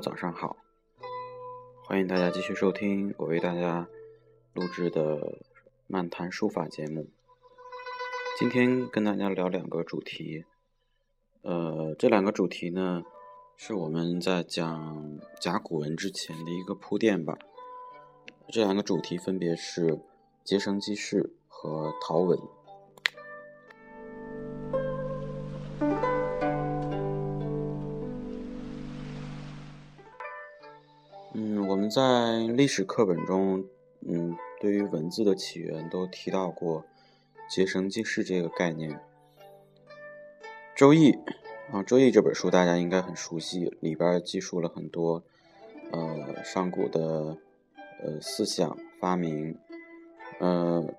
早上好，欢迎大家继续收听我为大家录制的漫谈书法节目。今天跟大家聊两个主题，呃，这两个主题呢是我们在讲甲骨文之前的一个铺垫吧。这两个主题分别是结绳记事和陶文。在历史课本中，嗯，对于文字的起源都提到过“结绳记事”这个概念。《周易》啊，《周易》这本书大家应该很熟悉，里边记述了很多呃上古的呃思想发明。呃，《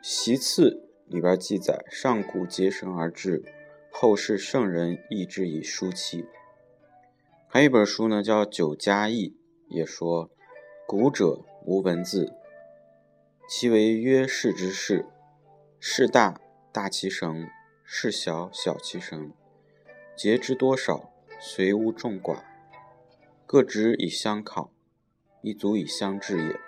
习次》里边记载：“上古结绳而治，后世圣人亦之以书契。”还有一本书呢，叫《九家译》。也说，古者无文字，其为约世之事。事大大其绳，事小小其绳。节之多少，随物众寡，各执以相考，亦足以相治也。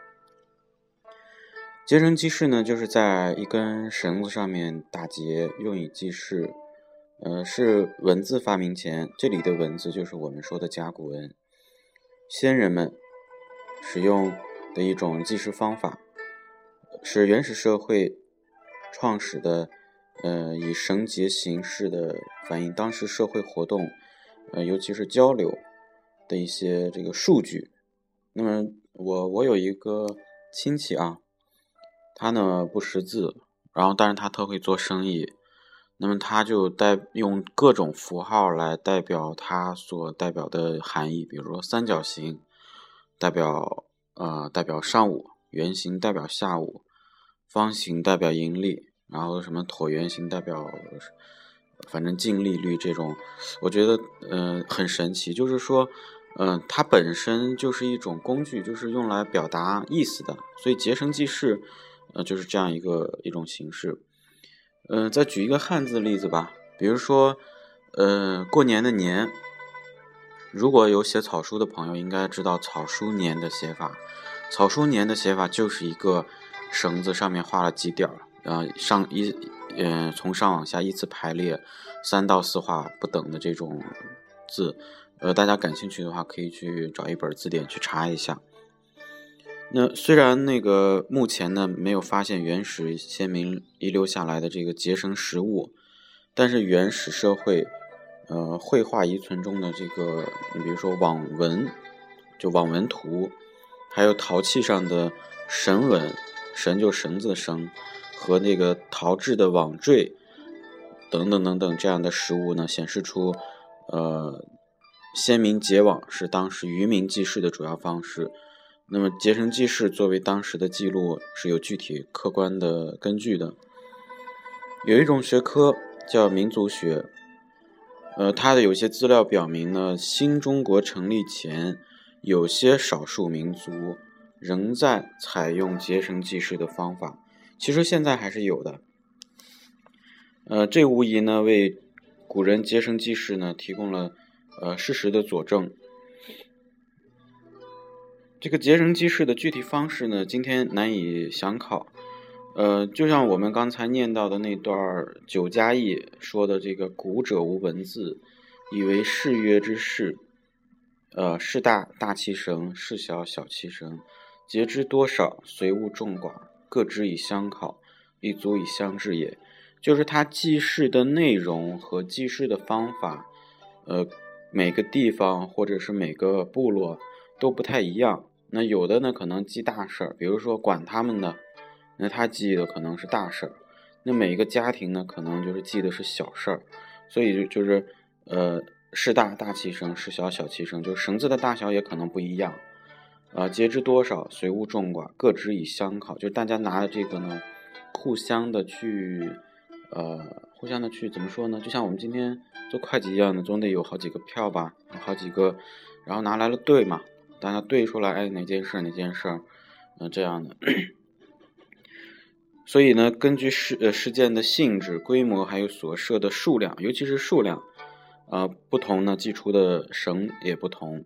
结绳记事呢，就是在一根绳子上面打结，用以记事。呃，是文字发明前，这里的文字就是我们说的甲骨文。先人们使用的一种记事方法，是原始社会创始的，呃，以绳结形式的反映当时社会活动，呃，尤其是交流的一些这个数据。那么，我我有一个亲戚啊，他呢不识字，然后但是他特会做生意。那么它就代用各种符号来代表它所代表的含义，比如说三角形代表呃代表上午，圆形代表下午，方形代表盈利，然后什么椭圆形代表反正净利率这种，我觉得嗯很神奇，就是说嗯它本身就是一种工具，就是用来表达意思的，所以结绳记事呃就是这样一个一种形式。嗯，再举一个汉字例子吧，比如说，呃，过年的年，如果有写草书的朋友，应该知道草书年的写法。草书年的写法就是一个绳子上面画了几点儿，呃，上一，嗯，从上往下依次排列，三到四画不等的这种字。呃，大家感兴趣的话，可以去找一本字典去查一下。那虽然那个目前呢没有发现原始先民遗留下来的这个结绳实物，但是原始社会，呃，绘画遗存中的这个，你比如说网纹，就网纹图，还有陶器上的绳纹，绳就绳子的绳，和那个陶制的网坠，等等等等这样的实物呢，显示出，呃，先民结网是当时渔民记事的主要方式。那么结绳记事作为当时的记录是有具体客观的根据的。有一种学科叫民族学，呃，它的有些资料表明呢，新中国成立前，有些少数民族仍在采用结绳记事的方法。其实现在还是有的。呃，这无疑呢为古人结绳记事呢提供了呃事实的佐证。这个结绳记事的具体方式呢，今天难以详考。呃，就像我们刚才念到的那段《九家译》说的，这个“古者无文字，以为誓约之事。呃，事大大其绳，事小小其绳。节之多少，随物众寡，各之以相考，亦足以相治也。”就是他记事的内容和记事的方法，呃，每个地方或者是每个部落都不太一样。那有的呢，可能记大事儿，比如说管他们的，那他记的可能是大事儿。那每一个家庭呢，可能就是记的是小事儿。所以就就是，呃，事大大其绳，事小小其绳，就绳子的大小也可能不一样。啊，截之多少，随物重寡，各执以相考。就是大家拿的这个呢，互相的去，呃，互相的去怎么说呢？就像我们今天做会计一样的，总得有好几个票吧，好几个，然后拿来了对嘛。大家对出来，哎，哪件事哪件事，嗯，这样的。所以呢，根据事呃事件的性质、规模，还有所涉的数量，尤其是数量，呃，不同呢，寄出的绳也不同。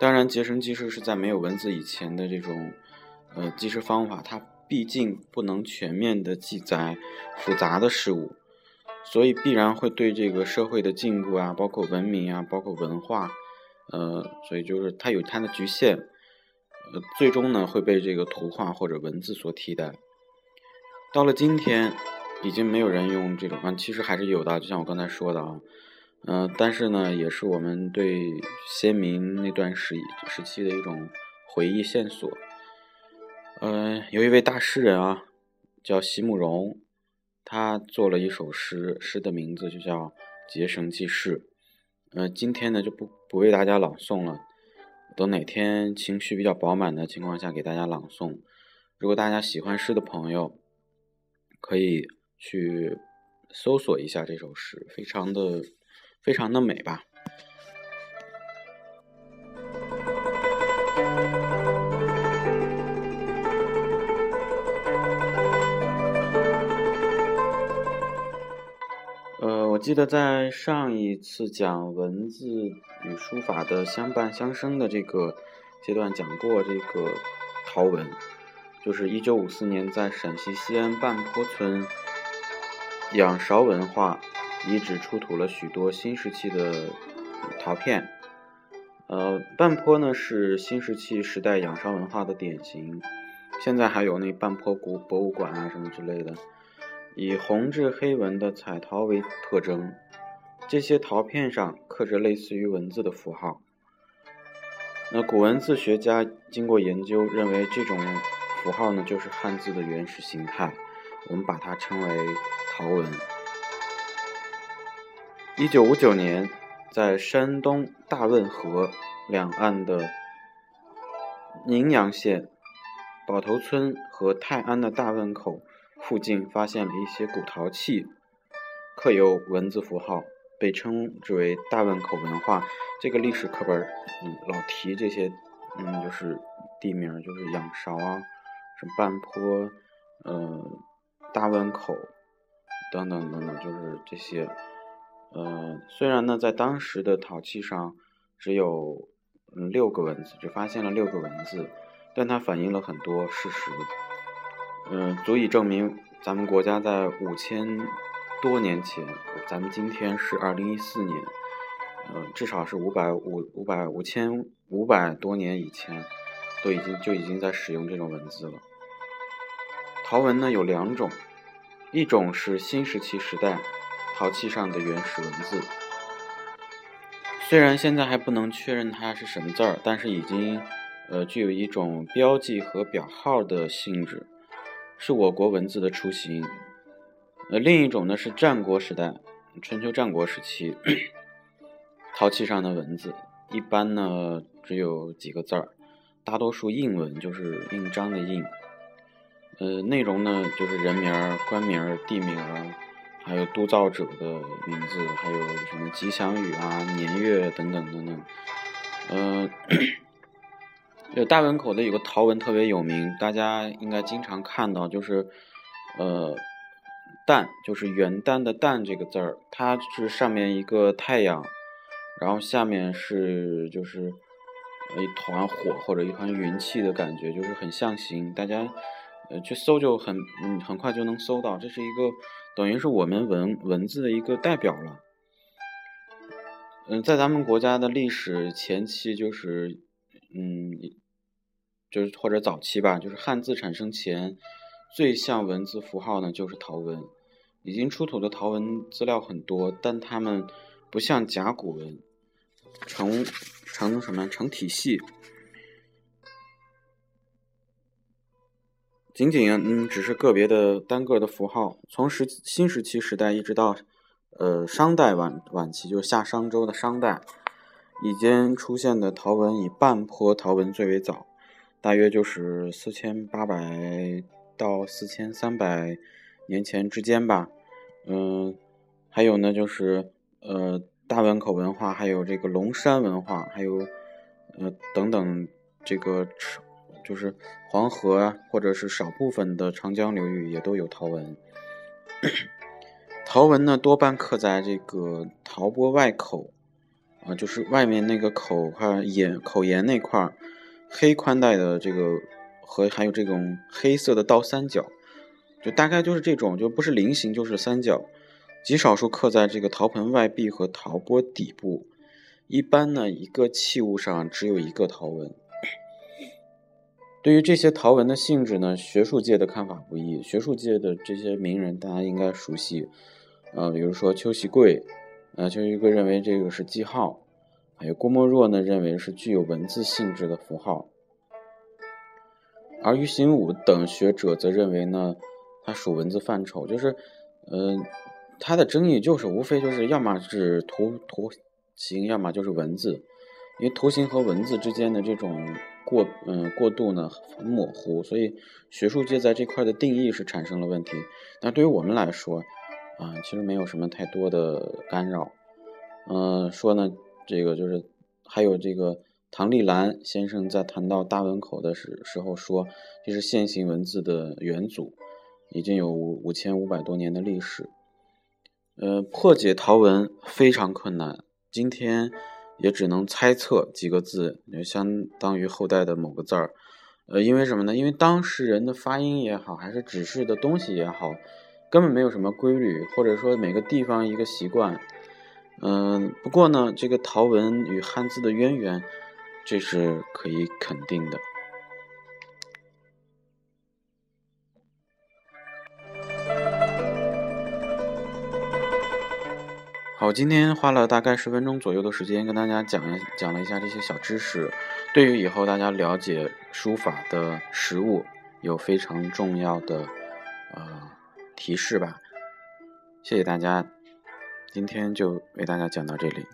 当然，结绳记事是在没有文字以前的这种呃记事方法，它毕竟不能全面的记载复杂的事物，所以必然会对这个社会的进步啊，包括文明啊，包括文化，呃，所以就是它有它的局限，呃，最终呢会被这个图画或者文字所替代。到了今天，已经没有人用这种，嗯，其实还是有的，就像我刚才说的啊。嗯，但是呢，也是我们对先民那段时时期的一种回忆线索。嗯，有一位大诗人啊，叫席慕容，他做了一首诗，诗的名字就叫《结绳记事》。呃，今天呢就不不为大家朗诵了，等哪天情绪比较饱满的情况下给大家朗诵。如果大家喜欢诗的朋友，可以去搜索一下这首诗，非常的。非常的美吧。记得在上一次讲文字与书法的相伴相生的这个阶段讲过这个陶文，就是一九五四年在陕西西安半坡村仰韶文化。遗址出土了许多新石器的陶片，呃，半坡呢是新石器时代仰韶文化的典型，现在还有那半坡古博物馆啊什么之类的，以红质黑纹的彩陶为特征，这些陶片上刻着类似于文字的符号。那古文字学家经过研究，认为这种符号呢就是汉字的原始形态，我们把它称为陶文。一九五九年，在山东大汶河两岸的宁阳县宝头村和泰安的大汶口附近，发现了一些古陶器，刻有文字符号，被称之为大汶口文化。这个历史课本，嗯，老提这些，嗯，就是地名，就是仰韶啊，什么半坡，呃，大汶口等等等等，就是这些。呃，虽然呢，在当时的陶器上只有六个文字，只发现了六个文字，但它反映了很多事实，嗯，足以证明咱们国家在五千多年前，咱们今天是二零一四年，呃，至少是五百五五百五千五百多年以前，都已经就已经在使用这种文字了。陶文呢有两种，一种是新石器时代。陶器上的原始文字，虽然现在还不能确认它是什么字儿，但是已经呃具有一种标记和表号的性质，是我国文字的雏形。呃，另一种呢是战国时代，春秋战国时期陶器上的文字，一般呢只有几个字儿，大多数印文，就是印章的印。呃，内容呢就是人名、官名、地名。还有督造者的名字，还有什么吉祥语啊、年月等等等等。呃，有大汶口的有个陶文特别有名，大家应该经常看到，就是呃“旦”，就是元旦的“旦”这个字儿，它是上面一个太阳，然后下面是就是一团火或者一团云气的感觉，就是很象形。大家呃去搜就很嗯很快就能搜到，这是一个。等于是我们文文字的一个代表了。嗯，在咱们国家的历史前期，就是嗯，就是或者早期吧，就是汉字产生前，最像文字符号呢就是陶文。已经出土的陶文资料很多，但它们不像甲骨文，成成什么成体系。仅仅嗯，只是个别的单个的符号。从时新石器时代一直到呃商代晚晚期，就是夏商周的商代，已经出现的陶文以半坡陶文最为早，大约就是四千八百到四千三百年前之间吧。嗯，还有呢，就是呃大汶口文化，还有这个龙山文化，还有呃等等这个。就是黄河，或者是少部分的长江流域也都有陶文。陶文呢，多半刻在这个陶钵外口，啊，就是外面那个口块眼口沿那块儿黑宽带的这个和还有这种黑色的倒三角，就大概就是这种，就不是菱形就是三角，极少数刻在这个陶盆外壁和陶钵底部。一般呢，一个器物上只有一个陶纹。对于这些陶纹的性质呢，学术界的看法不一。学术界的这些名人，大家应该熟悉，呃，比如说邱锡贵，呃，邱锡贵认为这个是记号，还有郭沫若呢，认为是具有文字性质的符号，而于行武等学者则认为呢，它属文字范畴，就是，呃，它的争议就是无非就是要么是图图形，要么就是文字，因为图形和文字之间的这种。过嗯过度呢很模糊，所以学术界在这块的定义是产生了问题。那对于我们来说，啊其实没有什么太多的干扰。嗯，说呢这个就是还有这个唐立兰先生在谈到大汶口的时时候说，这是线形文字的元祖，已经有五五千五百多年的历史。呃，破解陶文非常困难。今天。也只能猜测几个字，就相当于后代的某个字儿，呃，因为什么呢？因为当事人的发音也好，还是指示的东西也好，根本没有什么规律，或者说每个地方一个习惯。嗯，不过呢，这个陶文与汉字的渊源，这是可以肯定的。好今天花了大概十分钟左右的时间跟大家讲一讲了一下这些小知识，对于以后大家了解书法的实物有非常重要的呃提示吧。谢谢大家，今天就为大家讲到这里。